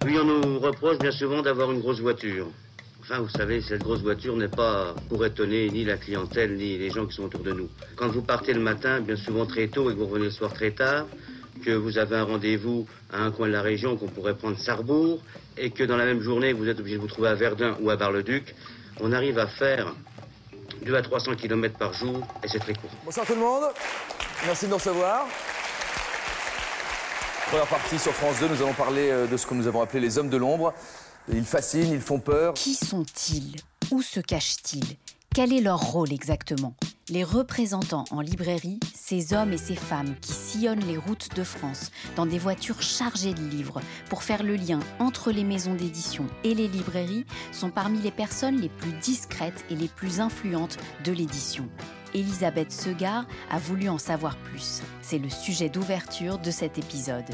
Puis on nous reproche bien souvent d'avoir une grosse voiture. Enfin, vous savez, cette grosse voiture n'est pas pour étonner ni la clientèle, ni les gens qui sont autour de nous. Quand vous partez le matin, bien souvent très tôt, et que vous revenez le soir très tard, que vous avez un rendez-vous à un coin de la région qu'on pourrait prendre Sarrebourg, et que dans la même journée, vous êtes obligé de vous trouver à Verdun ou à Bar-le-Duc, on arrive à faire 2 à 300 km par jour, et c'est très court. Bonsoir tout le monde. Merci de nous recevoir. Première partie sur France 2, nous allons parler euh, de ce que nous avons appelé les hommes de l'ombre. Ils fascinent, ils font peur. Qui sont-ils? Où se cachent-ils? Quel est leur rôle exactement? Les représentants en librairie, ces hommes et ces femmes qui sillonnent les routes de France dans des voitures chargées de livres pour faire le lien entre les maisons d'édition et les librairies, sont parmi les personnes les plus discrètes et les plus influentes de l'édition. Elisabeth Segar a voulu en savoir plus. C'est le sujet d'ouverture de cet épisode.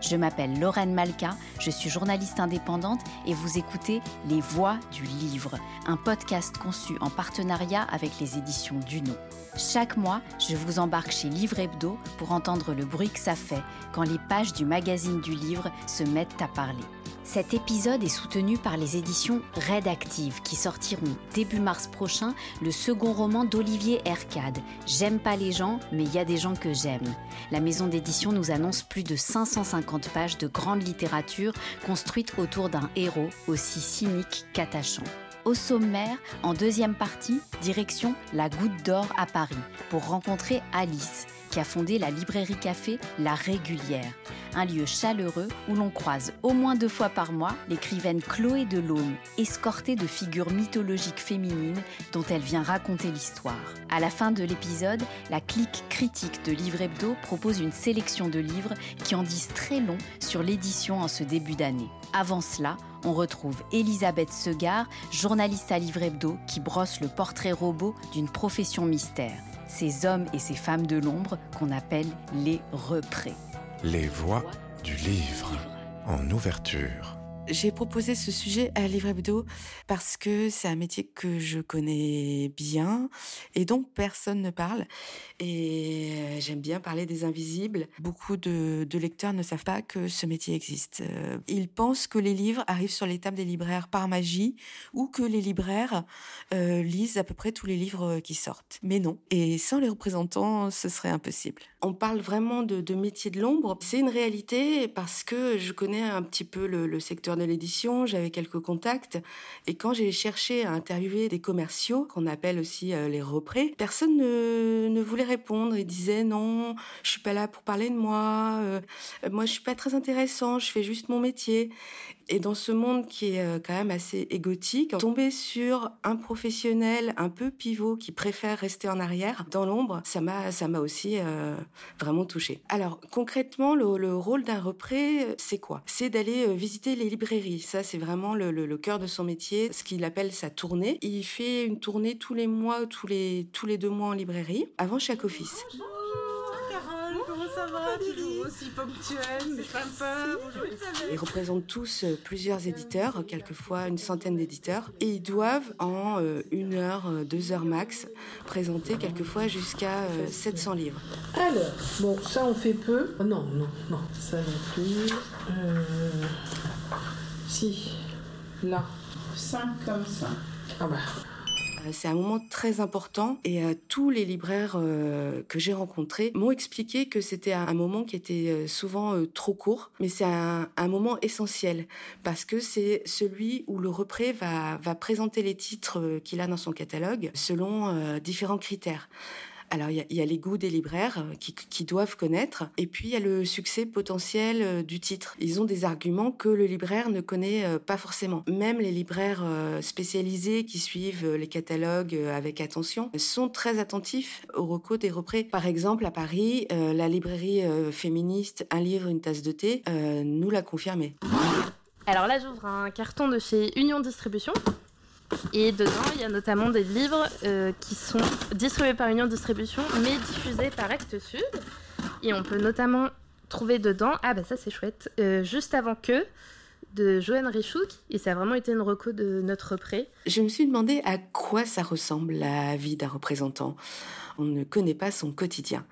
Je m'appelle Lorraine Malka, je suis journaliste indépendante et vous écoutez Les Voix du Livre, un podcast conçu en partenariat avec les éditions Duno. Chaque mois, je vous embarque chez Livre Hebdo pour entendre le bruit que ça fait quand les pages du magazine du livre se mettent à parler. Cet épisode est soutenu par les éditions Red Active qui sortiront début mars prochain le second roman d'Olivier Ercade, J'aime pas les gens, mais il y a des gens que j'aime. La maison d'édition nous annonce plus de 550 pages de grande littérature construite autour d'un héros aussi cynique qu'attachant. Au sommaire, en deuxième partie, direction la Goutte d'Or à Paris pour rencontrer Alice, qui a fondé la librairie café La Régulière, un lieu chaleureux où l'on croise au moins deux fois par mois l'écrivaine Chloé Delhomme, escortée de figures mythologiques féminines dont elle vient raconter l'histoire. À la fin de l'épisode, la clique critique de Livre Hebdo propose une sélection de livres qui en disent très long sur l'édition en ce début d'année. Avant cela, on retrouve Elisabeth Segar, journaliste à Livre Hebdo, qui brosse le portrait robot d'une profession mystère ces hommes et ces femmes de l'ombre qu'on appelle les représ. Les voix du livre en ouverture. J'ai proposé ce sujet à Livre Hebdo parce que c'est un métier que je connais bien et dont personne ne parle. Et euh, j'aime bien parler des invisibles. Beaucoup de, lecteurs ne savent pas que ce métier existe. Euh, ils pensent que les livres arrivent sur les tables des libraires par magie ou que les libraires euh, lisent à peu près tous les livres qui sortent. Mais non. Et sans les représentants, ce serait impossible. On parle vraiment de, métier de l'ombre. C'est une réalité parce que je connais un petit peu le secteur de l'édition, j'avais quelques contacts. Et quand j'ai cherché à interviewer des commerciaux, qu'on appelle aussi euh, les représ, personne ne, voulait répondre. Ils disaient non, je suis pas là pour parler de moi. Euh, moi, je suis pas très intéressant. Je fais juste mon métier. Et dans ce monde qui est euh, quand même assez égotique, tomber sur un professionnel un peu pivot qui préfère rester en arrière, dans l'ombre, ça m'a, ça m'a aussi euh, vraiment touché. Alors concrètement, le, le rôle d'un repré, c'est quoi? C'est d'aller euh, visiter les librairies. Ça, c'est vraiment le, cœur de son métier, ce qu'il appelle sa tournée. Il fait une tournée tous les mois, tous les tous les deux mois en librairie, avant chaque office. Ça va Toujours aussi ponctuelle, c'est sympa. Bonjour ils représentent tous plusieurs éditeurs, quelquefois une centaine d'éditeurs, et ils doivent en une heure, deux heures max présenter quelquefois jusqu'à 700 livres. Alors, bon, ça on fait peu. Oh, non, non, non, ça non plus. Euh... Si, là. 5 comme ça. Ah bah. C'est un moment très important et euh, tous les libraires euh, que j'ai rencontrés m'ont expliqué que c'était un moment qui était euh, souvent trop court, mais c'est un, moment essentiel parce que c'est celui où le repré va présenter les titres qu'il a dans son catalogue selon différents critères. Alors il y, a les goûts des libraires qui, qui, doivent connaître, et puis il y a le succès potentiel du titre. Ils ont des arguments que le libraire ne connaît pas forcément. Même les libraires spécialisés qui suivent les catalogues avec attention sont très attentifs aux recos des représ. Par exemple, à Paris, la librairie féministe Un livre, une tasse de thé nous l'a confirmé. Alors là, j'ouvre un carton de chez Union Distribution. Et dedans, il y a notamment des livres euh, qui sont distribués par Union Distribution, mais diffusés par Actes Sud. Et on peut notamment trouver dedans, ah bah ça c'est chouette, euh, juste avant que, de Joanne Richouk et ça a vraiment été une reco de notre pré. Je me suis demandé à quoi ça ressemble la vie d'un représentant on ne connaît pas son quotidien.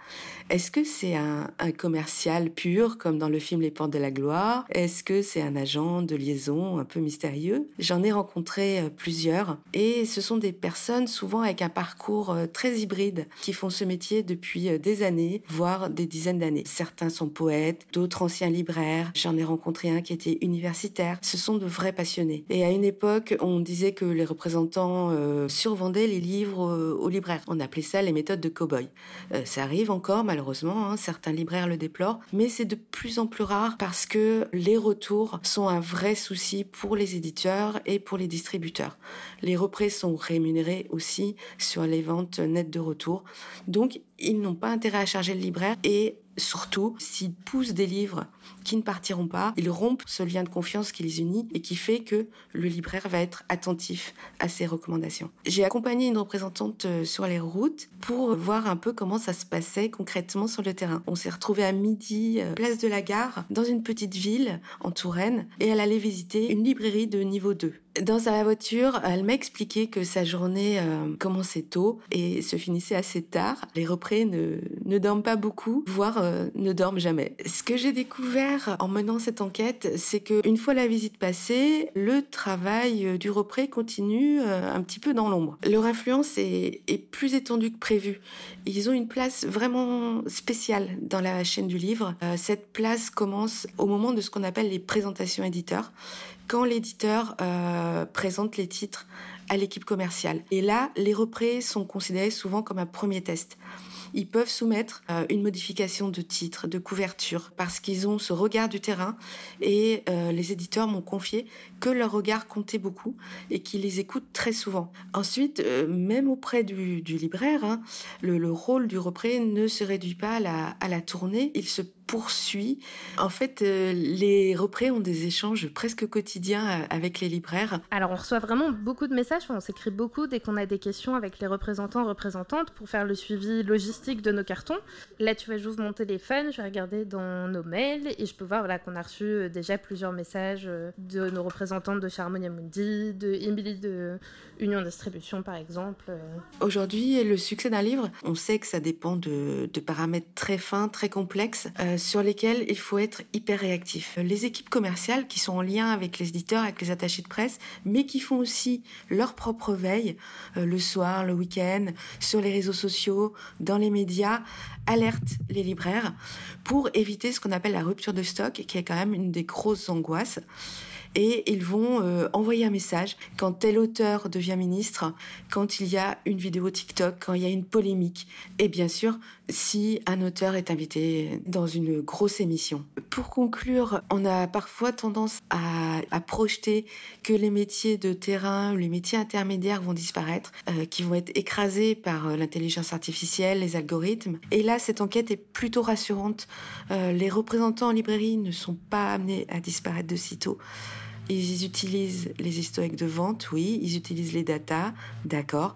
Est-ce que c'est un, commercial pur, comme dans le film Les Portes de la Gloire? Est-ce que c'est un agent de liaison un peu mystérieux? J'en ai rencontré euh, plusieurs, et ce sont des personnes souvent avec un parcours euh, très hybride, qui font ce métier depuis euh, des années, voire des dizaines d'années. Certains sont poètes, d'autres anciens libraires. J'en ai rencontré un qui était universitaire. Ce sont de vrais passionnés. Et à une époque, on disait que les représentants survendaient les livres aux libraires. On appelait ça les méthodes de cow-boy. Euh, ça arrive encore, malheureusement, hein, certains libraires le déplorent, mais c'est de plus en plus rare parce que les retours sont un vrai souci pour les éditeurs et pour les distributeurs. Les représ sont rémunérés aussi sur les ventes nettes de retour. Donc, ils n'ont pas intérêt à charger le libraire et surtout, s'ils poussent des livres qui ne partiront pas, ils rompent ce lien de confiance qui les unit et qui fait que le libraire va être attentif à ces recommandations. J'ai accompagné une représentante euh, sur les routes pour voir un peu comment ça se passait concrètement sur le terrain. On s'est retrouvé à midi, euh, place de la gare, dans une petite ville en Touraine, et elle allait visiter une librairie de niveau 2. Dans sa voiture, elle m'a expliqué que sa journée euh, commençait tôt et se finissait assez tard. Les représ ne, dorment pas beaucoup, voire euh, ne dorment jamais. Ce que j'ai découvert en menant cette enquête, c'est que une fois la visite passée, le travail euh, du repré continue un petit peu dans l'ombre. Leur influence est, est plus étendue que prévu. Ils ont une place vraiment spéciale dans la chaîne du livre. cette place commence au moment de ce qu'on appelle les présentations éditeurs quand l'éditeur euh, présente les titres à l'équipe commerciale. Et là, les représ sont considérés souvent comme un premier test ils peuvent soumettre euh, une modification de titre, de couverture, parce qu'ils ont ce regard du terrain et euh, les éditeurs m'ont confié que leur regard comptait beaucoup et qu'ils les écoutent très souvent. Ensuite, même auprès du, libraire, hein, le, rôle du repré ne se réduit pas à la, à la tournée, il se poursuit. En fait, les représ ont des échanges presque quotidiens avec les libraires. Alors, on reçoit vraiment beaucoup de messages, on s'écrit beaucoup dès qu'on a des questions avec les représentants, représentantes pour faire le suivi logistique de nos cartons. Là, tu vois, j'ouvre mon téléphone, je vais regarder dans nos mails et je peux voir voilà, qu'on a reçu euh, déjà plusieurs messages euh, de nos représentantes de Charmonia Mundi, de Emily de Union Distribution, par exemple. Euh. Aujourd'hui, le succès d'un livre, on sait que ça dépend de, paramètres très fins, très complexes, sur lesquels il faut être hyper réactif. Les équipes commerciales qui sont en lien avec les éditeurs, avec les attachés de presse, mais qui font aussi leur propre veille, le soir, le week-end, sur les réseaux sociaux, dans les médias alertent les libraires pour éviter ce qu'on appelle la rupture de stock, qui est quand même une des grosses angoisses et ils vont euh, envoyer un message quand tel auteur devient ministre, quand il y a une vidéo TikTok, quand il y a une polémique, et bien sûr si un auteur est invité dans une grosse émission. Pour conclure, on a parfois tendance à, projeter que les métiers de terrain, les métiers intermédiaires vont disparaître, euh, qui vont être écrasés par euh, l'intelligence artificielle, les algorithmes. Et là, cette enquête est plutôt rassurante. les représentants en librairie ne sont pas amenés à disparaître de sitôt. Ils utilisent les historiques de vente, oui, ils utilisent les datas, d'accord.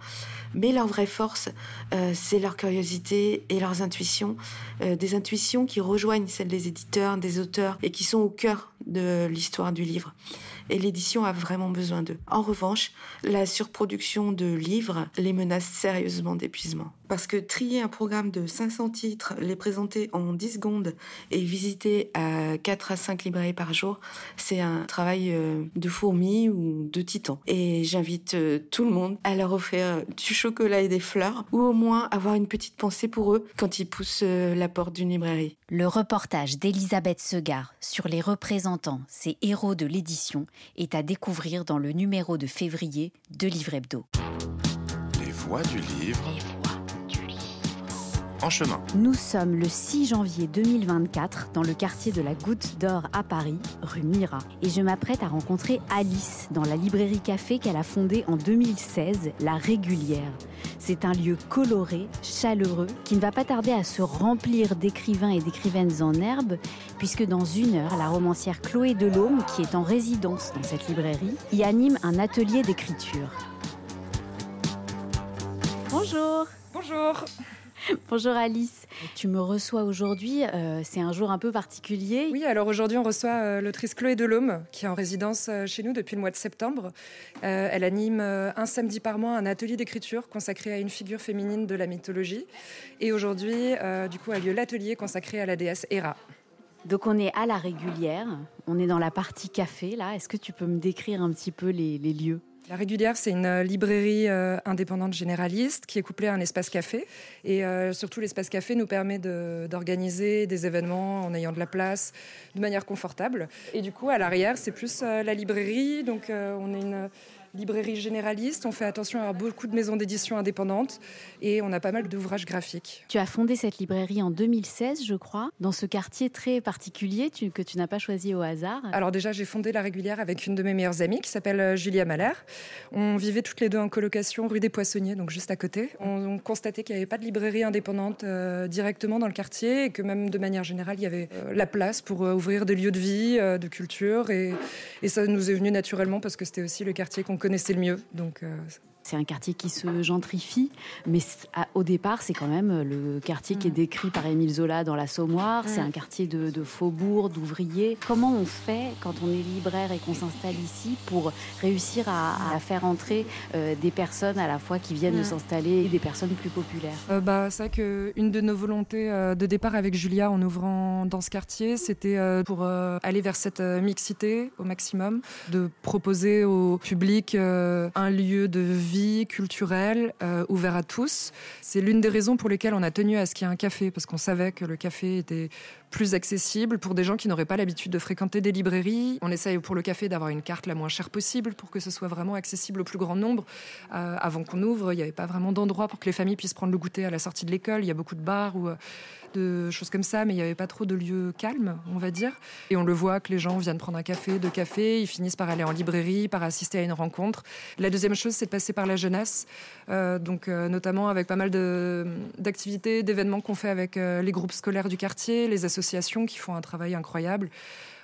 Mais leur vraie force, euh, c'est leur curiosité et leurs intuitions, euh, des intuitions qui rejoignent celles des éditeurs, des auteurs et qui sont au cœur de l'histoire du livre et l'édition a vraiment besoin d'eux. En revanche, la surproduction de livres les menace sérieusement d'épuisement. Parce que trier un programme de 500 titres, les présenter en 10 secondes et visiter à 4 à 5 librairies par jour, c'est un travail euh, de fourmi ou de titan. Et j'invite euh, tout le monde à leur offrir du chocolat et des fleurs, ou au moins avoir une petite pensée pour eux quand ils poussent euh, la porte d'une librairie. Le reportage d'Elisabeth Segar sur les représentants, ces héros de l'édition, est à découvrir dans le numéro de février de Livre Hebdo. Les voix du livre. En chemin. Nous sommes le 6 janvier 2024 dans le quartier de la Goutte d'Or à Paris, rue Mira. Et je m'apprête à rencontrer Alice dans la librairie café qu'elle a fondée en 2016, La Régulière. C'est un lieu coloré, chaleureux, qui ne va pas tarder à se remplir d'écrivains et d'écrivaines en herbe, puisque dans une heure, la romancière Chloé Delhomme, qui est en résidence dans cette librairie, y anime un atelier d'écriture. Bonjour Bonjour Bonjour Alice, tu me reçois aujourd'hui, euh, c'est un jour un peu particulier. Oui, alors aujourd'hui on reçoit euh, l'autrice Chloé Delhomme qui est en résidence euh, chez nous depuis le mois de septembre. Euh, elle anime euh, un samedi par mois un atelier d'écriture consacré à une figure féminine de la mythologie. Et aujourd'hui, euh, du coup, a lieu l'atelier consacré à la déesse Héra. Donc on est à la régulière, on est dans la partie café là. Est-ce que tu peux me décrire un petit peu les, les lieux? La Régulière, c'est une euh, librairie euh, indépendante généraliste qui est couplée à un espace café. Et euh, surtout, l'espace café nous permet d'organiser des événements en ayant de la place de manière confortable. Et du coup, à l'arrière, c'est plus la librairie. Donc, on est une librairie généraliste. On fait attention à beaucoup de maisons d'édition indépendantes et on a pas mal d'ouvrages graphiques. Tu as fondé cette librairie en 2016, je crois, dans ce quartier très particulier que tu n'as pas choisi au hasard. Alors déjà, j'ai fondé La Régulière avec une de mes meilleures amies qui s'appelle euh, Julia Mahler. On vivait toutes les deux en colocation rue des Poissonniers, donc juste à côté. On, on constatait qu'il n'y avait pas de librairie indépendante euh, directement dans le quartier et que même de manière générale, il y avait euh, la place pour euh, ouvrir des lieux de vie, de culture. Et, et ça nous est venu naturellement parce que c'était aussi le quartier qu'on connaissait le mieux. Donc euh, C'est un quartier qui se gentrifie, mais au départ, c'est quand même le quartier qui est décrit par Émile Zola dans l'Assommoir. C'est un quartier de, de faubourg, d'ouvriers. Comment on fait quand on est libraire et qu'on s'installe ici pour réussir à, à faire entrer euh, des personnes à la fois qui viennent de s'installer et des personnes plus populaires? Euh, bah, c'est vrai qu'une de nos volontés euh, de départ avec Julia en ouvrant dans ce quartier, c'était euh, pour euh, aller vers cette euh, mixité au maximum, de proposer au public euh, un lieu de vie culturelle euh, ouvert à tous. C'est l'une des raisons pour lesquelles on a tenu à ce qu'il y ait un café, parce qu'on savait que le café était plus accessible pour des gens qui n'auraient pas l'habitude de fréquenter des librairies. On essaye pour le café d'avoir une carte la moins chère possible pour que ce soit vraiment accessible au plus grand nombre. Euh, avant qu'on ouvre, il n'y avait pas vraiment d'endroit pour que les familles puissent prendre le goûter à la sortie de l'école. Il y a beaucoup de bars ou euh, de choses comme ça, mais il n'y avait pas trop de lieux calmes, on va dire. Et on le voit que les gens viennent prendre un café, deux cafés, ils finissent par aller en librairie, par assister à une rencontre. La deuxième chose, c'est de passer par la jeunesse, Euh, donc notamment avec pas mal d'activités, d'événements qu'on fait avec les groupes scolaires du quartier, les associations qui font un travail incroyable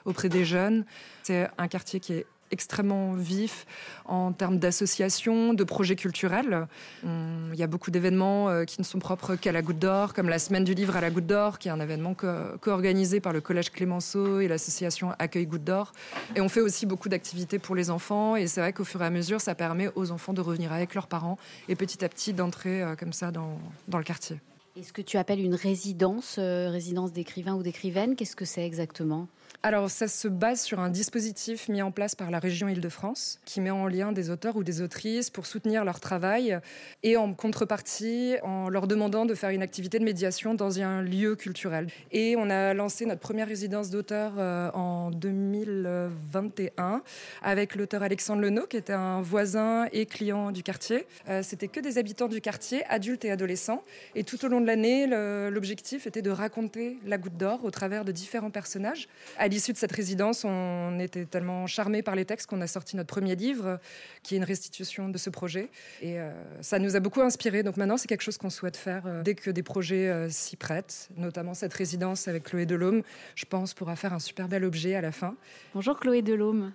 auprès des jeunes. C'est un quartier qui est extrêmement vif en termes d'associations, de projets culturels. Il y a beaucoup d'événements euh, qui ne sont propres qu'à la Goutte d'Or, comme la Semaine du Livre à la Goutte d'Or, qui est un événement co- co-organisé par le Collège Clémenceau et l'association Accueil Goutte d'Or. Et on fait aussi beaucoup d'activités pour les enfants. Et c'est vrai qu'au fur et à mesure, ça permet aux enfants de revenir avec leurs parents et petit à petit d'entrer euh, comme ça dans le quartier. Est-ce que tu appelles une résidence, euh, résidence d'écrivain ou d'écrivaine? Qu'est-ce que c'est exactement? Alors, ça se base sur un dispositif mis en place par la région Île-de-France qui met en lien des auteurs ou des autrices pour soutenir leur travail et en contrepartie en leur demandant de faire une activité de médiation dans un lieu culturel. Et on a lancé notre première résidence d'auteur euh, en 2021 avec l'auteur Alexandre Lenot qui était un voisin et client du quartier. Euh, C'était que des habitants du quartier, adultes et adolescents. Et tout au long de l'année, l'objectif était de raconter la goutte d'or au travers de différents personnages. À l'issue de cette résidence, on était tellement charmés par les textes qu'on a sorti notre premier livre, qui est une restitution de ce projet. Et euh, ça nous a beaucoup inspiré. Donc maintenant, c'est quelque chose qu'on souhaite faire euh, dès que des projets euh, s'y prêtent, notamment cette résidence avec Chloé Delhomme. Je pense pourra faire un super bel objet à la fin. Bonjour Chloé Delhomme.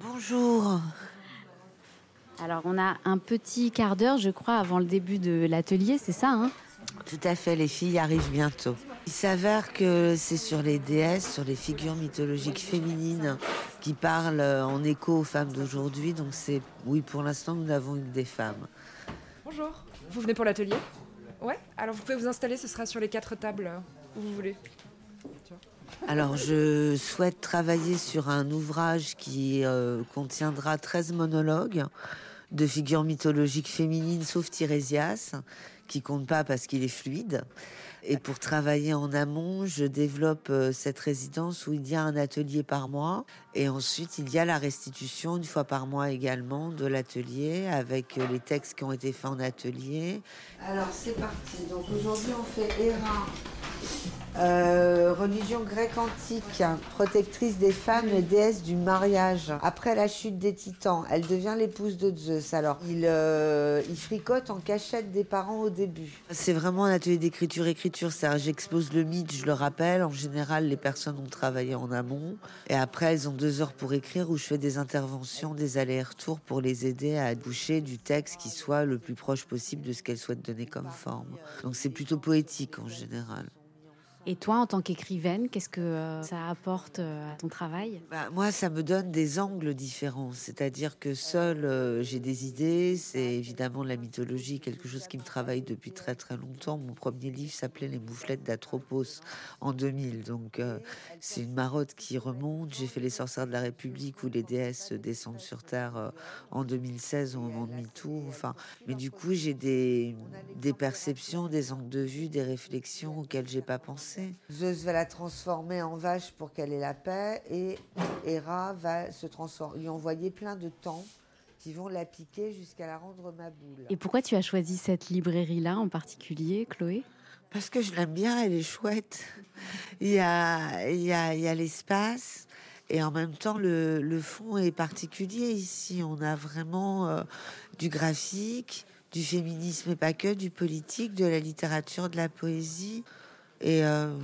Bonjour. Alors on a un petit quart d'heure, je crois, avant le début de l'atelier, c'est ça hein? Tout à fait, les filles arrivent bientôt. Il s'avère que c'est sur les déesses, sur les figures mythologiques féminines qui parlent en écho aux femmes d'aujourd'hui. Donc c'est, oui, pour l'instant, nous n'avons eu que des femmes. Bonjour. Vous venez pour l'atelier? Ouais. Alors vous pouvez vous installer, ce sera sur les quatre tables où vous voulez. Alors je souhaite travailler sur un ouvrage qui euh, contiendra 13 monologues de figures mythologiques féminines, sauf Tirésias, qui compte pas parce qu'il est fluide. Et pour travailler en amont, je développe euh, cette résidence où il y a un atelier par mois. Et ensuite, il y a la restitution une fois par mois également de l'atelier avec euh, les textes qui ont été faits en atelier. Alors c'est parti. Donc aujourd'hui, on fait Héra Euh, religion grecque antique, protectrice des femmes et déesse du mariage. Après la chute des titans, elle devient l'épouse de Zeus. Alors, il, euh, il fricote en cachette des parents au début. C'est vraiment un atelier d'écriture-écriture. C'est-à-dire, j'expose le mythe, je le rappelle. En général, les personnes ont travaillé en amont. Et après, elles ont deux heures pour écrire où je fais des interventions, des allers-retours pour les aider à boucher du texte qui soit le plus proche possible de ce qu'elles souhaitent donner comme forme. Donc, c'est plutôt poétique en général. Et toi, en tant qu'écrivaine, qu'est-ce que euh, ça apporte euh, à ton travail? Bah, Moi, ça me donne des angles différents. C'est-à-dire que seul, euh, j'ai des idées. C'est évidemment la mythologie, quelque chose qui me travaille depuis très très longtemps. Mon premier livre s'appelait Les mouflettes d'Atropos en 2000. Donc, c'est une marotte qui remonte. J'ai fait Les sorcières de la République où les déesses descendent sur Terre en 2016 au moment de MeToo. Enfin, mais du coup, j'ai des, des perceptions, des angles de vue, des réflexions auxquelles j'ai pas pensé. Zeus va la transformer en vache pour qu'elle ait la paix et Hera va se transformer, lui envoyer plein de temps qui vont la piquer jusqu'à la rendre ma boule. Et pourquoi tu as choisi cette librairie-là en particulier, Chloé? Parce que je l'aime bien, elle est chouette. Il y a, il y a, il y a l'espace. Et en même temps, le, le, fond est particulier ici. On a vraiment euh, du graphique, du féminisme et pas que, du politique, de la littérature, de la poésie. Et, euh,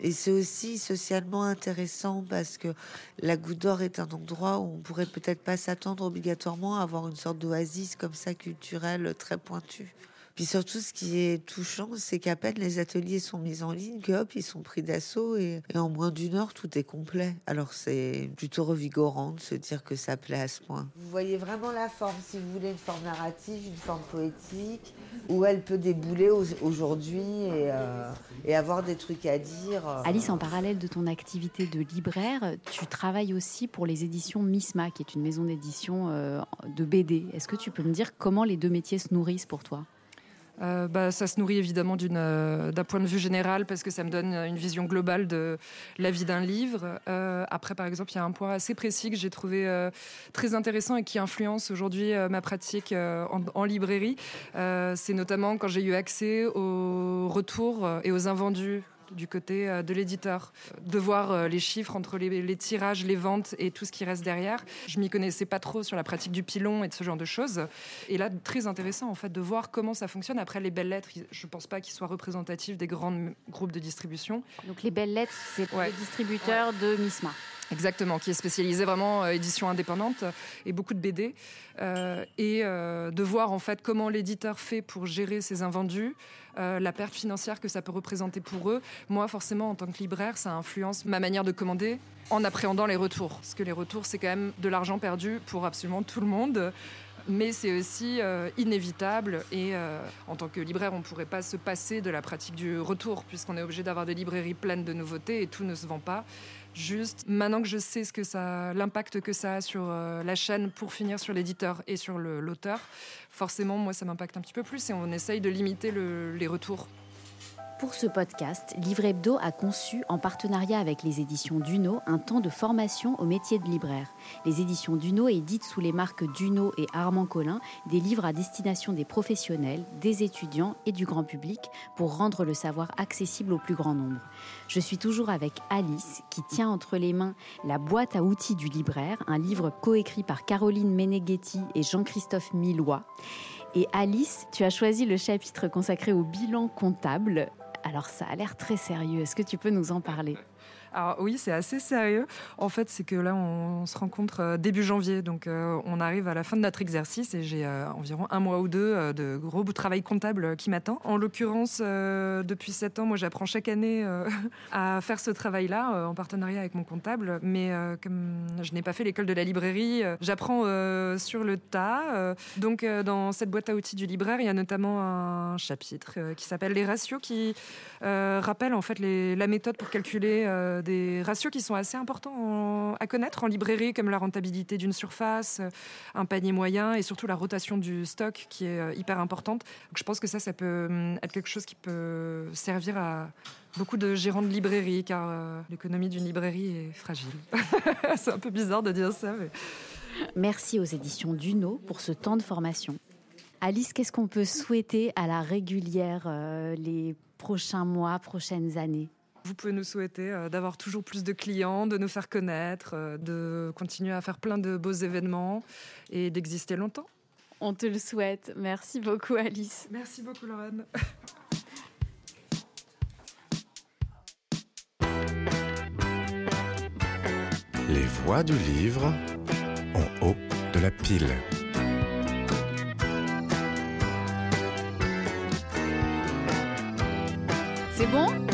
et c'est aussi socialement intéressant parce que la Goutte d'Or est un endroit où on pourrait peut-être pas s'attendre obligatoirement à avoir une sorte d'oasis comme ça culturelle très pointue. Puis surtout, ce qui est touchant, c'est qu'à peine les ateliers sont mis en ligne, que hop, ils sont pris d'assaut et, en moins d'une heure, tout est complet. Alors c'est plutôt revigorant de se dire que ça plaît à ce point. Vous voyez vraiment la forme, si vous voulez, une forme narrative, une forme poétique, où elle peut débouler aujourd'hui et, euh, et avoir des trucs à dire. Alice, en parallèle de ton activité de libraire, tu travailles aussi pour les éditions Misma, qui est une maison d'édition euh, de BD. Est-ce que tu peux me dire comment les deux métiers se nourrissent pour toi? Euh, bah, ça se nourrit évidemment euh, d'un point de vue général parce que ça me donne une vision globale de la vie d'un livre. Euh, après, par exemple, il y a un point assez précis que j'ai trouvé très intéressant et qui influence aujourd'hui ma pratique en, en, librairie. C'est notamment quand j'ai eu accès aux retours et aux invendus du côté euh, de l'éditeur, de voir euh, les chiffres entre les, tirages, les ventes et tout ce qui reste derrière. Je m'y connaissais pas trop sur la pratique du pilon et de ce genre de choses. Et là, très intéressant en fait de voir comment ça fonctionne. Après, les belles lettres, je pense pas qu'ils soient représentatifs des grands groupes de distribution. Donc les belles lettres, c'est pour les distributeurs de Misma. Exactement, qui est spécialisé vraiment euh, édition indépendante et beaucoup de BD. et de voir en fait comment l'éditeur fait pour gérer ses invendus, euh, la perte financière que ça peut représenter pour eux. Moi, forcément, en tant que libraire, ça influence ma manière de commander en appréhendant les retours. Parce que les retours, c'est quand même de l'argent perdu pour absolument tout le monde mais c'est aussi euh, inévitable et euh, en tant que libraire, on ne pourrait pas se passer de la pratique du retour puisqu'on est obligé d'avoir des librairies pleines de nouveautés et tout ne se vend pas. Juste maintenant que je sais ce que ça, l'impact que ça a sur euh, la chaîne pour finir sur l'éditeur et sur l'auteur, forcément, moi, ça m'impacte un petit peu plus et on essaye de limiter les retours pour ce podcast, Livre Hebdo a conçu, en partenariat avec les éditions Duno, un temps de formation au métier de libraire. Les éditions Duno éditent sous les marques Duno et Armand Collin des livres à destination des professionnels, des étudiants et du grand public pour rendre le savoir accessible au plus grand nombre. Je suis toujours avec Alice qui tient entre les mains La boîte à outils du libraire, un livre coécrit par Caroline Meneghetti et Jean-Christophe Millois. Et Alice, tu as choisi le chapitre consacré au bilan comptable. Alors ça a l'air très sérieux. Est-ce que tu peux nous en parler? Alors oui, c'est assez sérieux. En fait, c'est que là, on, se rencontre euh, début janvier, donc euh, on arrive à la fin de notre exercice et j'ai euh, environ un mois ou deux de gros bout de travail comptable qui m'attend. En l'occurrence, depuis sept ans, moi, j'apprends chaque année à faire ce travail-là en partenariat avec mon comptable, mais comme je n'ai pas fait l'école de la librairie, j'apprends sur le tas. donc, dans cette boîte à outils du libraire, il y a notamment un chapitre qui s'appelle les ratios, qui rappelle en fait la méthode pour calculer des ratios qui sont assez importants à connaître en librairie, comme la rentabilité d'une surface, un panier moyen et surtout la rotation du stock qui est euh, hyper importante. Je pense que ça, ça peut hum, être quelque chose qui peut servir à beaucoup de gérants de librairie, car euh, l'économie d'une librairie est fragile. C'est un peu bizarre de dire ça. Mais... Merci aux éditions Duno pour ce temps de formation. Alice, qu'est-ce qu'on peut souhaiter à la régulière, euh, les prochains mois, prochaines années? Vous pouvez nous souhaiter euh, d'avoir toujours plus de clients, de nous faire connaître, euh, de continuer à faire plein de beaux événements et d'exister longtemps. On te le souhaite. Merci beaucoup Alice. Merci beaucoup Lorraine. Les voix du livre en haut de la pile. C'est bon?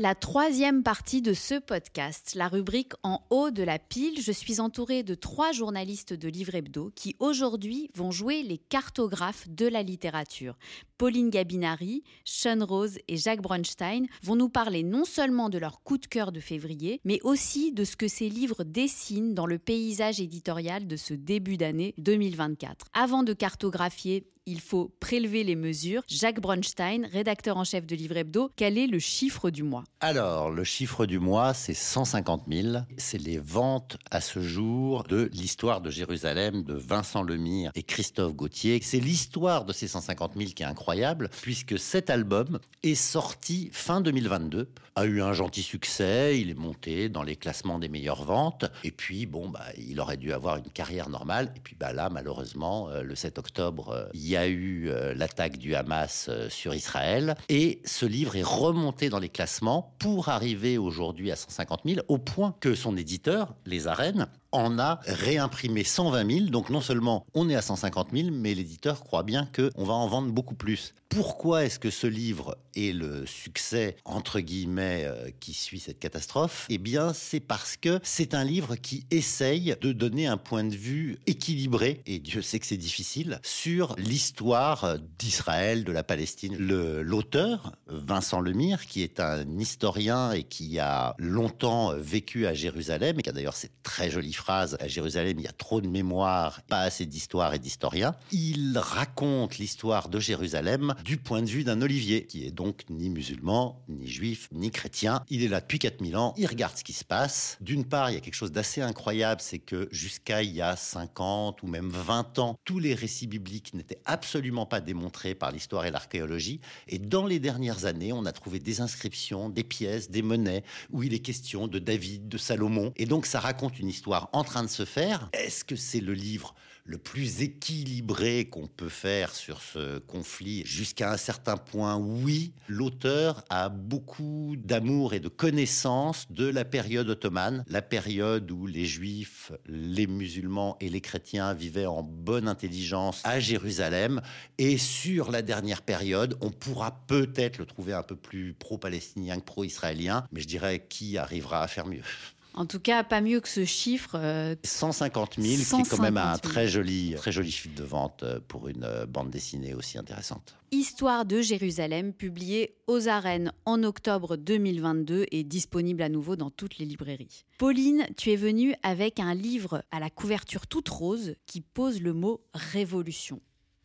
La troisième partie de ce podcast, la rubrique En haut de la pile. Je suis entourée de trois journalistes de Livre Hebdo qui aujourd'hui vont jouer les cartographes de la littérature. Pauline Gabinari, Sean Rose et Jacques Bronstein vont nous parler non seulement de leur coup de cœur de février, mais aussi de ce que ces livres dessinent dans le paysage éditorial de ce début d'année 2024. Avant de cartographier il faut prélever les mesures. Jacques Bronstein, rédacteur en chef de Livre Hebdo, quel est le chiffre du mois? Alors, le chiffre du mois, c'est 150 000. C'est les ventes à ce jour de l'histoire de Jérusalem de Vincent Lemire et Christophe Gauthier. C'est l'histoire de ces 150 000 qui est incroyable, puisque cet album est sorti fin 2022, a eu un gentil succès, il est monté dans les classements des meilleures ventes, et puis, bon, bah, il aurait dû avoir une carrière normale, et puis bah, là, malheureusement, euh, le 7 octobre, euh, il y a eu euh, l'attaque du Hamas sur Israël. Et ce livre est remonté dans les classements pour arriver aujourd'hui à 150 000, au point que son éditeur, Les Arènes, en a réimprimé 120 000. Donc non seulement on est à 150 000, mais l'éditeur croit bien qu'on va en vendre beaucoup plus. Pourquoi est-ce que ce livre est le succès, entre guillemets, euh, qui suit cette catastrophe? Eh bien, c'est parce que c'est un livre qui essaye de donner un point de vue équilibré, et Dieu sait que c'est difficile, sur l'histoire d'Israël, de la Palestine. L'auteur, Vincent Lemire, qui est un historien et qui a longtemps vécu à Jérusalem, et qui a d'ailleurs cette très jolie phrase à Jérusalem, il y a trop de mémoire, pas assez d'histoire et d'historiens. Il raconte l'histoire de Jérusalem du point de vue d'un Olivier, qui est donc ni musulman, ni juif, ni chrétien. Il est là depuis 4000 ans, il regarde ce qui se passe. D'une part, il y a quelque chose d'assez incroyable, c'est que jusqu'à il y a 50 ou même 20 ans, tous les récits bibliques n'étaient absolument pas démontrés par l'histoire et l'archéologie. Et dans les dernières années, on a trouvé des inscriptions, des pièces, des monnaies, où il est question de David, de Salomon. Et donc ça raconte une histoire en train de se faire. Est-ce que c'est le livre le plus équilibré qu'on peut faire sur ce conflit? Jusqu'à un certain point Oui, l'auteur a beaucoup d'amour et de connaissance de la période ottomane, la période où les juifs, les musulmans et les chrétiens vivaient en bonne intelligence à Jérusalem. Et sur la dernière période, on pourra peut-être le trouver un peu plus pro-palestinien que pro-israélien, mais je dirais qui arrivera à faire mieux? En tout cas, pas mieux que ce chiffre. 150 000, qui est quand même un très joli, très joli chiffre de vente euh, pour une euh, bande dessinée aussi intéressante. Histoire de Jérusalem, publié aux arènes en octobre 2022 et disponible à nouveau dans toutes les librairies. Pauline, tu es venue avec un livre à la couverture toute rose qui pose le mot révolution.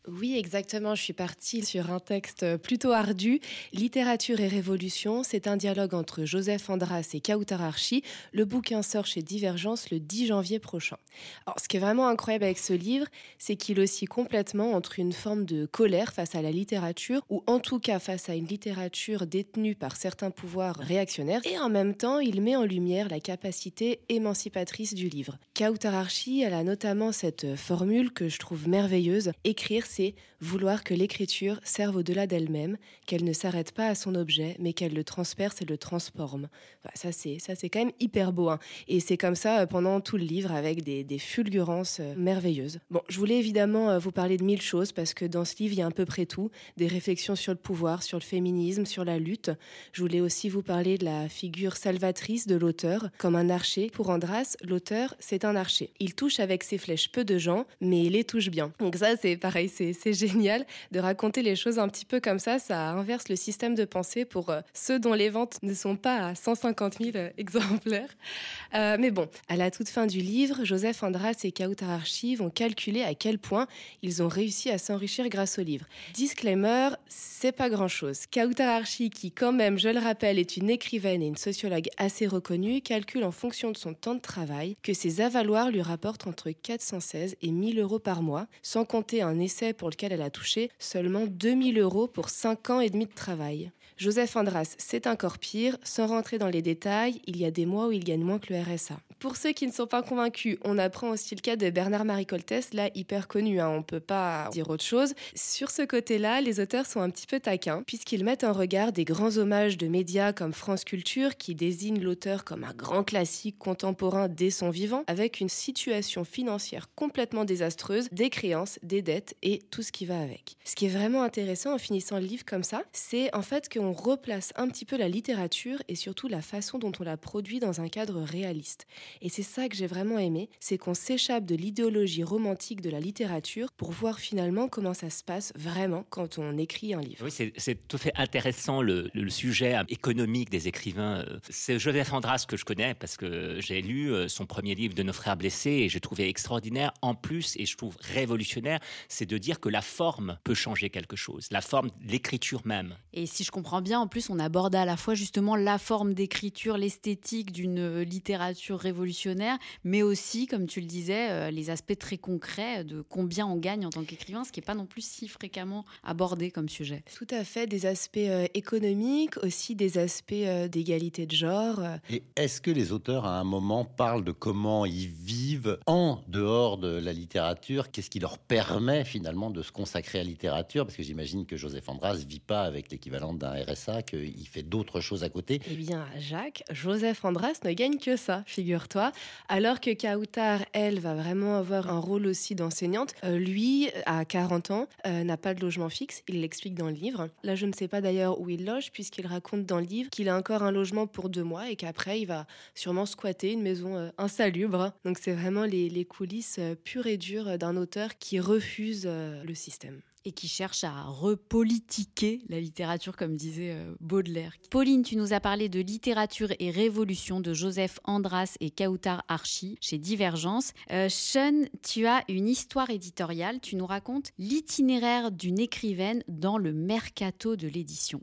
Oui, exactement. Je suis partie sur un texte plutôt ardu. Littérature et révolution, c'est un dialogue entre Joseph Andras et Kautar Archi. Le bouquin sort chez Divergence le 10 janvier prochain. Alors, ce qui est vraiment incroyable avec ce livre, c'est qu'il oscille complètement entre une forme de colère face à la littérature, ou en tout cas face à une littérature détenue par certains pouvoirs réactionnaires, et en même temps, il met en lumière la capacité émancipatrice du livre. Kautar Archi, elle a notamment cette formule que je trouve merveilleuse, écrire c'est vouloir que l'écriture serve au-delà d'elle-même, qu'elle ne s'arrête pas à son objet, mais qu'elle le transperce et le transforme. ça, c'est ça, c'est quand même hyper beau. Hein. Et c'est comme ça euh, pendant tout le livre, avec des, fulgurances euh, merveilleuses. Bon, je voulais évidemment euh, vous parler de mille choses, parce que dans ce livre, il y a à peu près tout. Des réflexions sur le pouvoir, sur le féminisme, sur la lutte. Je voulais aussi vous parler de la figure salvatrice de l'auteur, comme un archer. Pour Andras, l'auteur, c'est un archer. Il touche avec ses flèches peu de gens, mais il les touche bien. Donc ça, c'est pareil, c'est génial de raconter les choses un petit peu comme ça. Ça inverse le système de pensée pour euh, ceux dont les ventes ne sont pas à 150 000 euh, exemplaires. Euh, mais bon, à la toute fin du livre, Joseph Andras et Kautar Archi vont calculer à quel point ils ont réussi à s'enrichir grâce au livre. Disclaimer, c'est pas grand-chose. Kautar Archi, qui quand même, je le rappelle, est une écrivaine et une sociologue assez reconnue, calcule en fonction de son temps de travail que ses avaloirs lui rapportent entre 416 et 1000 euros par mois, sans compter un essai pour lequel elle a touché seulement 2000 euros pour 5 ans et demi de travail. Joseph Andras, c'est encore pire. Sans rentrer dans les détails, il y a des mois où il gagne moins que le RSA. Pour ceux qui ne sont pas convaincus, on apprend aussi le cas de Bernard-Marie Coltès, là hyper connu, hein, on peut pas dire autre chose. Sur ce côté-là, les auteurs sont un petit peu taquins, puisqu'ils mettent en regard des grands hommages de médias comme France Culture, qui désignent l'auteur comme un grand classique contemporain dès son vivant, avec une situation financière complètement désastreuse, des créances, des dettes et tout ce qui va avec. Ce qui est vraiment intéressant en finissant le livre comme ça, c'est en fait qu'on replace un petit peu la littérature et surtout la façon dont on la produit dans un cadre réaliste. Et c'est ça que j'ai vraiment aimé, c'est qu'on s'échappe de l'idéologie romantique de la littérature pour voir finalement comment ça se passe vraiment quand on écrit un livre. Oui, c'est tout à fait intéressant le, sujet économique des écrivains. C'est Joseph Andras que je connais parce que j'ai lu euh, son premier livre de Nos frères blessés et j'ai trouvé extraordinaire. En plus, et je trouve révolutionnaire, c'est de dire que la forme peut changer quelque chose, la forme, l'écriture même. Et si je comprends bien, en plus, on aborde à la fois justement la forme d'écriture, l'esthétique d'une euh, littérature révolutionnaire mais aussi, comme tu le disais, euh, les aspects très concrets de combien on gagne en tant qu'écrivain, ce qui n'est pas non plus si fréquemment abordé comme sujet. Tout à fait, des aspects euh, économiques, aussi des aspects d'égalité de genre. Et est-ce que les auteurs, à un moment, parlent de comment ils vivent en dehors de la littérature? Qu'est-ce qui leur permet finalement de se consacrer à la littérature? Parce que j'imagine que Joseph Andras vit pas avec l'équivalent d'un RSA, qu'il fait d'autres choses à côté. Eh bien, Jacques, Joseph Andras ne gagne que ça, figure toi. Alors que Kautar, elle, va vraiment avoir un rôle aussi d'enseignante. Euh, lui, à 40 ans, euh, n'a pas de logement fixe. Il l'explique dans le livre. Là, je ne sais pas d'ailleurs où il loge, puisqu'il raconte dans le livre qu'il a encore un logement pour deux mois et qu'après, il va sûrement squatter une maison euh, insalubre. Donc, c'est vraiment les, les coulisses pures et dures d'un auteur qui refuse le système et qui cherche à repolitiquer la littérature, comme disait euh, Baudelaire. Pauline, tu nous as parlé de littérature et révolution de Joseph Andras et Kautar Archi chez Divergence. Euh, Sean, tu as une histoire éditoriale. Tu nous racontes l'itinéraire d'une écrivaine dans le mercato de l'édition.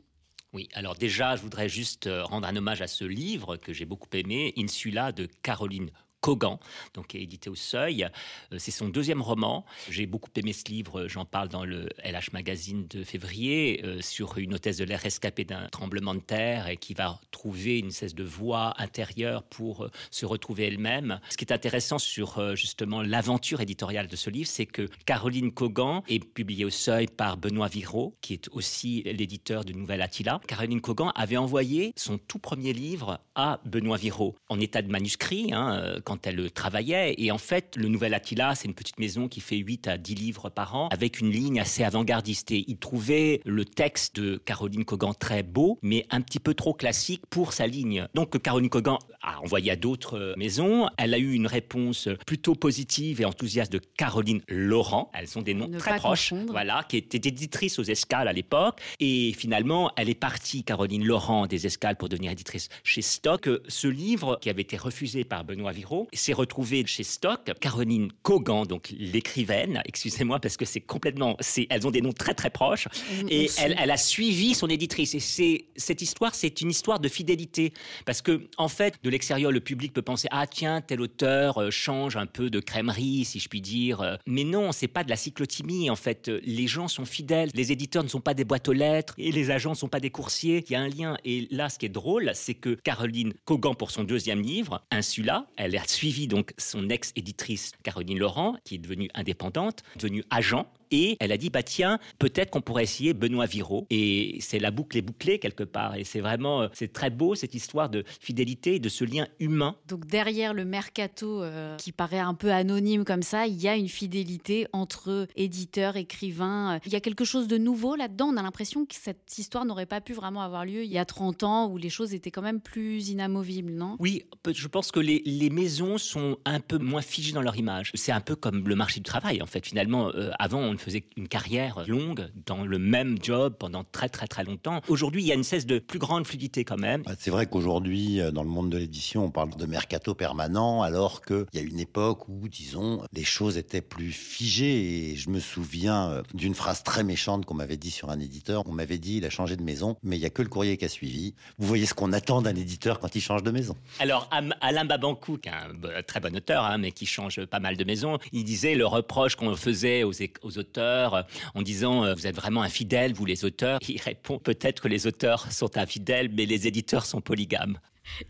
Oui, alors déjà, je voudrais juste euh, rendre un hommage à ce livre que j'ai beaucoup aimé, Insula de Caroline Kogan, donc édité au Seuil. Euh, c'est son deuxième roman. J'ai beaucoup aimé ce livre, j'en parle dans le LH Magazine de février, euh, sur une hôtesse de l'air rescapée d'un tremblement de terre et qui va trouver une cesse de voix intérieure pour euh, se retrouver elle-même. Ce qui est intéressant sur justement l'aventure éditoriale de ce livre, c'est que Caroline Kogan est publiée au Seuil par Benoît Viraud, qui est aussi l'éditeur de Nouvelle Attila. Caroline Kogan avait envoyé son tout premier livre à Benoît Viraud en état de manuscrit, hein, quand quand elle travaillait. Et en fait, le Nouvel Attila, c'est une petite maison qui fait 8 à 10 livres par an, avec une ligne assez avant-gardiste. Et il trouvait le texte de Caroline Cogan très beau, mais un petit peu trop classique pour sa ligne. Donc Caroline Cogan a envoyé à d'autres maisons. Elle a eu une réponse plutôt positive et enthousiaste de Caroline Laurent. Elles ont des noms très proches. Voilà, qui était éditrice aux escales à l'époque. Et finalement, elle est partie, Caroline Laurent, des escales pour devenir éditrice chez Stock. Ce livre, qui avait été refusé par Benoît S'est retrouvée chez Stock. Caroline Kogan, donc l'écrivaine, excusez-moi parce que c'est complètement, c'est, elles ont des noms très très proches, et elle, elle, a suivi son éditrice. Et c'est cette histoire, c'est une histoire de fidélité parce que en fait, de l'extérieur, le public peut penser ah tiens tel auteur euh, change un peu de crèmerie, si je puis dire. Mais non, c'est pas de la cyclotimie. En fait, les gens sont fidèles. Les éditeurs ne sont pas des boîtes aux lettres et les agents ne sont pas des coursiers. Il y a un lien. Et là, ce qui est drôle, c'est que Caroline Kogan, pour son deuxième livre, Insula, elle a suivi donc son ex-éditrice Caroline Laurent, qui est devenue indépendante, devenue agent et elle a dit, bah tiens, peut-être qu'on pourrait essayer Benoît Viraud. Et c'est la boucle est bouclée quelque part. Et c'est vraiment, euh, c'est très beau cette histoire de fidélité et de ce lien humain. Donc derrière le mercato euh, qui paraît un peu anonyme comme ça, il y a une fidélité entre éditeurs, écrivains. Il y a quelque chose de nouveau là-dedans. On a l'impression que cette histoire n'aurait pas pu vraiment avoir lieu il y a 30 ans où les choses étaient quand même plus inamovibles, non? Oui, je pense que les, les, maisons sont un peu moins figées dans leur image. C'est un peu comme le marché du travail en fait. Finalement, euh, avant on faisait une carrière longue dans le même job pendant très très très longtemps. Aujourd'hui, il y a une cesse de plus grande fluidité quand même. C'est vrai qu'aujourd'hui, euh, dans le monde de l'édition, on parle de mercato permanent, alors qu'il y a une époque où, disons, les choses étaient plus figées. Et je me souviens euh, d'une phrase très méchante qu'on m'avait dit sur un éditeur. On m'avait dit, il a changé de maison, mais il y a que le courrier qui a suivi. Vous voyez ce qu'on attend d'un éditeur quand il change de maison. Alors, Alain Babankou, qui est un très bon auteur, hein, mais qui change pas mal de maisons, il disait le reproche qu'on faisait aux, aux auteurs auteurs en disant Vous êtes vraiment infidèles, vous les auteurs Il répond Peut-être que les auteurs sont infidèles, mais les éditeurs sont polygames.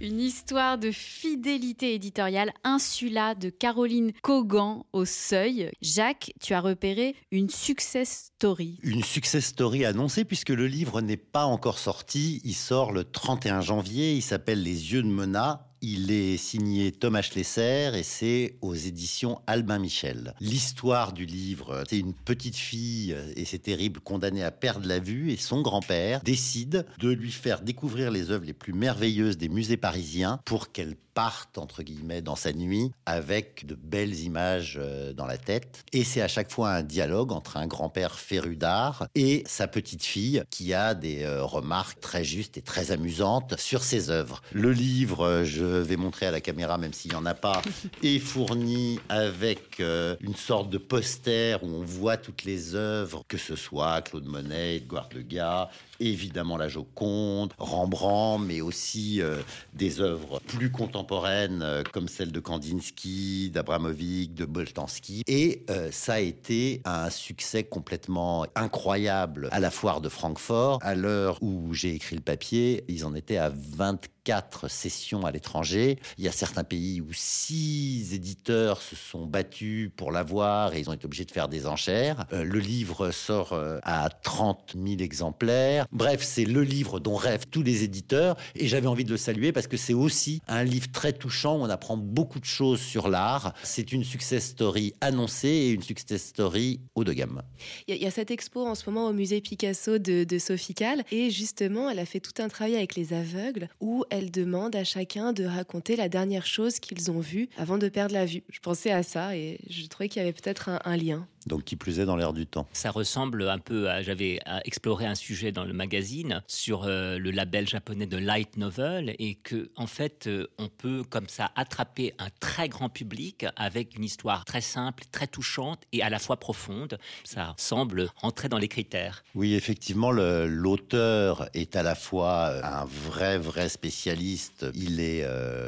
Une histoire de fidélité éditoriale, Insula de Caroline Cogan au seuil. Jacques, tu as repéré une success story. Une success story annoncée puisque le livre n'est pas encore sorti. Il sort le 31 janvier. Il s'appelle Les yeux de Mena il est signé Thomas Schlesser et c'est aux éditions Albin Michel. L'histoire du livre, c'est une petite fille, et c'est terrible, condamnée à perdre la vue, et son grand-père décide de lui faire découvrir les œuvres les plus merveilleuses des musées parisiens pour qu'elle parte, entre guillemets, dans sa nuit avec de belles images euh, dans la tête. Et c'est à chaque fois un dialogue entre un grand-père féru d'art et sa petite fille qui a des euh, remarques très justes et très amusantes sur ses œuvres. Le livre, je vais montrer à la caméra, même s'il n'y en a pas, est fourni avec euh, une sorte de poster où on voit toutes les œuvres, que ce soit Claude Monet, Edouard Degas, évidemment la Joconde, Rembrandt, mais aussi euh, des œuvres plus contemporaines euh, comme celles de Kandinsky, d'Abramovic, de Boltanski. Et euh, ça a été un succès complètement incroyable à la foire de Francfort. À l'heure où j'ai écrit le papier, ils en étaient à 24 sessions à l'étranger. Il y a certains pays où six éditeurs se sont battus pour l'avoir et ils ont été obligés de faire des enchères. le livre sort à 30 000 exemplaires. Bref, c'est le livre dont rêvent tous les éditeurs et j'avais envie de le saluer parce que c'est aussi un livre très touchant où on apprend beaucoup de choses sur l'art. C'est une success story annoncée et une success story haut de gamme. Il y, a cette expo en ce moment au musée Picasso de, de Sophie et justement, elle a fait tout un travail avec les aveugles où elle demande à chacun de raconter la dernière chose qu'ils ont vue avant de perdre la vue. Je pensais à ça et je trouvais qu'il y avait peut-être un lien. Donc qui plus est dans l'air du temps. Ça ressemble un peu à, j'avais exploré un sujet dans le magazine sur euh, le label japonais de light novel et que en fait euh, on peut comme ça attraper un très grand public avec une histoire très simple, très touchante et à la fois profonde. Ça semble rentrer dans les critères. Oui, effectivement, l'auteur est à la fois euh, un vrai vrai spécialiste. Il est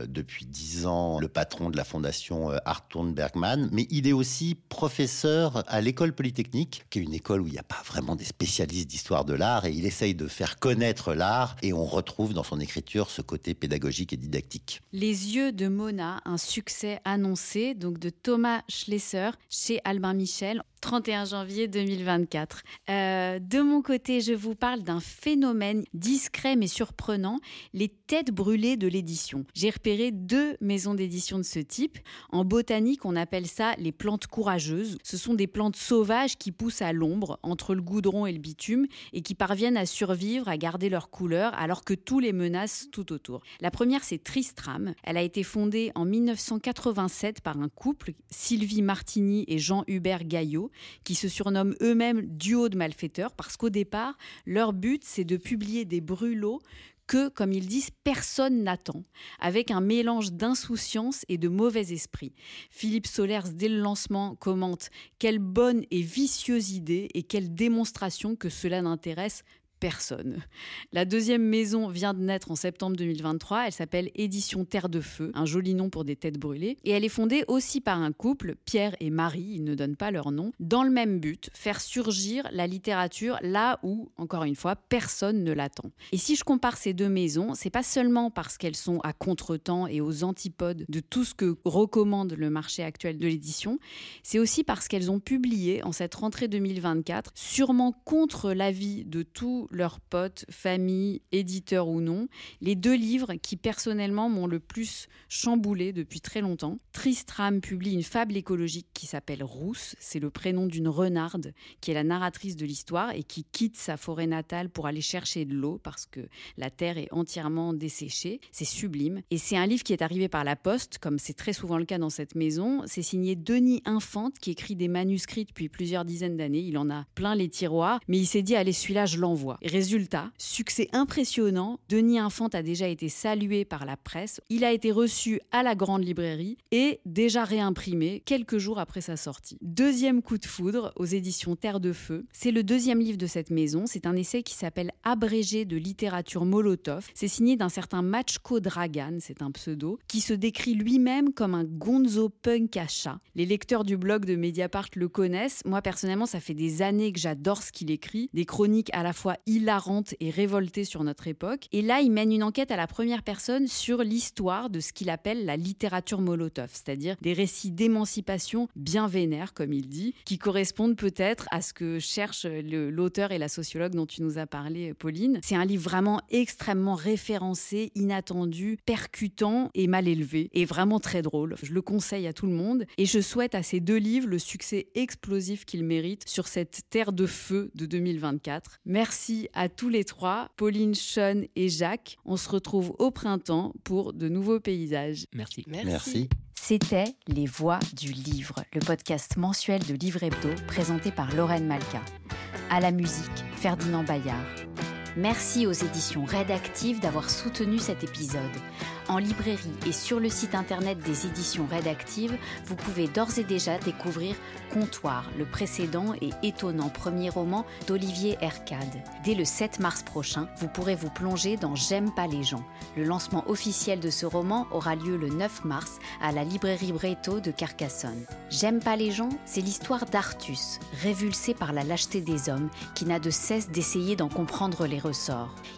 depuis dix ans le patron de la fondation Arthur Bergman, mais il est aussi professeur à l'école polytechnique, qui est une école où il n'y a pas vraiment des spécialistes d'histoire de l'art, et il essaye de faire connaître l'art, et on retrouve dans son écriture ce côté pédagogique et didactique. Les yeux de Mona, un succès annoncé, donc de Thomas Schlesser chez Albin Michel. 31 janvier 2024. Euh, de mon côté, je vous parle d'un phénomène discret mais surprenant, les têtes brûlées de l'édition. J'ai repéré deux maisons d'édition de ce type. En botanique, on appelle ça les plantes courageuses. Ce sont des plantes sauvages qui poussent à l'ombre, entre le goudron et le bitume, et qui parviennent à survivre, à garder leur couleur, alors que tous les menacent tout autour. La première, c'est Tristram. Elle a été fondée en 1987 par un couple, Sylvie Martini et Jean-Hubert Gaillot, qui se surnomment eux-mêmes duo de malfaiteurs parce qu'au départ, leur but, c'est de publier des brûlots que, comme ils disent, personne n'attend, avec un mélange d'insouciance et de mauvais esprit. Philippe Solers, dès le lancement, commente Quelle bonne et vicieuse idée et quelle démonstration que cela n'intéresse personne. La deuxième maison vient de naître en septembre 2023. Elle s'appelle Édition Terre de Feu, un joli nom pour des têtes brûlées. Et elle est fondée aussi par un couple, Pierre et Marie, ils ne donnent pas leur nom, dans le même but, faire surgir la littérature là où, encore une fois, personne ne l'attend. Et si je compare ces deux maisons, c'est pas seulement parce qu'elles sont à contretemps et aux antipodes de tout ce que recommande le marché actuel de l'édition, c'est aussi parce qu'elles ont publié en cette rentrée 2024, sûrement contre l'avis de tous leurs potes, famille, éditeurs ou non, les deux livres qui personnellement m'ont le plus chamboulé depuis très longtemps. Tristram publie une fable écologique qui s'appelle Rousse, c'est le prénom d'une renarde qui est la narratrice de l'histoire et qui quitte sa forêt natale pour aller chercher de l'eau parce que la terre est entièrement desséchée. C'est sublime. Et c'est un livre qui est arrivé par la poste, comme c'est très souvent le cas dans cette maison. C'est signé Denis Infante qui écrit des manuscrits depuis plusieurs dizaines d'années. Il en a plein les tiroirs, mais il s'est dit allez celui-là je l'envoie. Résultat, succès impressionnant, Denis Infante a déjà été salué par la presse, il a été reçu à la grande librairie et déjà réimprimé quelques jours après sa sortie. Deuxième coup de foudre aux éditions Terre de Feu, c'est le deuxième livre de cette maison, c'est un essai qui s'appelle Abrégé de littérature Molotov, c'est signé d'un certain Machko Dragan, c'est un pseudo, qui se décrit lui-même comme un gonzo punk à chat. Les lecteurs du blog de Mediapart le connaissent, moi personnellement ça fait des années que j'adore ce qu'il écrit, des chroniques à la fois hilarantes et révoltées sur notre époque, et là il mène une enquête à la première personne sur l'histoire de ce qu'il appelle la littérature Molotov, c'est-à-dire des récits d'émancipation bien vénères, comme il dit, qui correspondent peut-être à ce que cherche l'auteur et la sociologue dont tu nous as parlé, Pauline. C'est un livre vraiment extrêmement référencé, inattendu, percutant et mal élevé, et vraiment très drôle. Je le conseille à tout le monde, et je souhaite à ces deux livres le succès explosif qu'ils méritent sur cette terre de feu de 2024. Merci à tous les trois, Pauline, Sean et Jacques. On se retrouve au printemps pour de nouveaux paysages. Merci. Merci. C'était Les Voix du Livre, le podcast mensuel de Livre Hebdo présenté par Lorraine Malka. À la musique, Ferdinand Bayard. Merci aux éditions Rédactives d'avoir soutenu cet épisode. En librairie et sur le site internet des éditions Rédactives, vous pouvez d'ores et déjà découvrir Comptoir, le précédent et étonnant premier roman d'Olivier Ercade. Dès le 7 mars prochain, vous pourrez vous plonger dans J'aime pas les gens. Le lancement officiel de ce roman aura lieu le 9 mars à la librairie Breto de Carcassonne. J'aime pas les gens, c'est l'histoire d'Artus, révulsé par la lâcheté des hommes, qui n'a de cesse d'essayer d'en comprendre les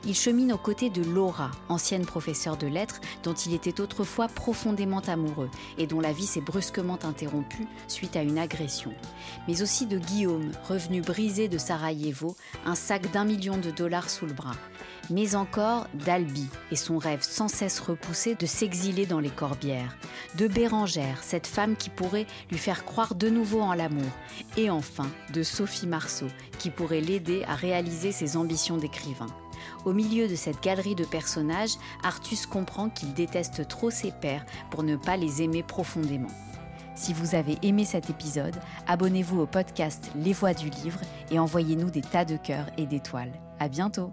Il chemine aux côtés de Laura, ancienne professeure de lettres, dont il était autrefois profondément amoureux et dont la vie s'est brusquement interrompue suite à une agression. Mais aussi de Guillaume, revenu brisé de Sarajevo, un sac d'un million de dollars sous le bras. Mais encore d'Albi et son rêve sans cesse repoussé de s'exiler dans les corbières. De Bérangère, cette femme qui pourrait lui faire croire de nouveau en l'amour. Et enfin de Sophie Marceau, qui pourrait l'aider à réaliser ses ambitions d'écrivain. Au milieu de cette galerie de personnages, Artus comprend qu'il déteste trop ses pères pour ne pas les aimer profondément. Si vous avez aimé cet épisode, abonnez-vous au podcast Les Voix du Livre et envoyez-nous des tas de cœurs et d'étoiles. À bientôt!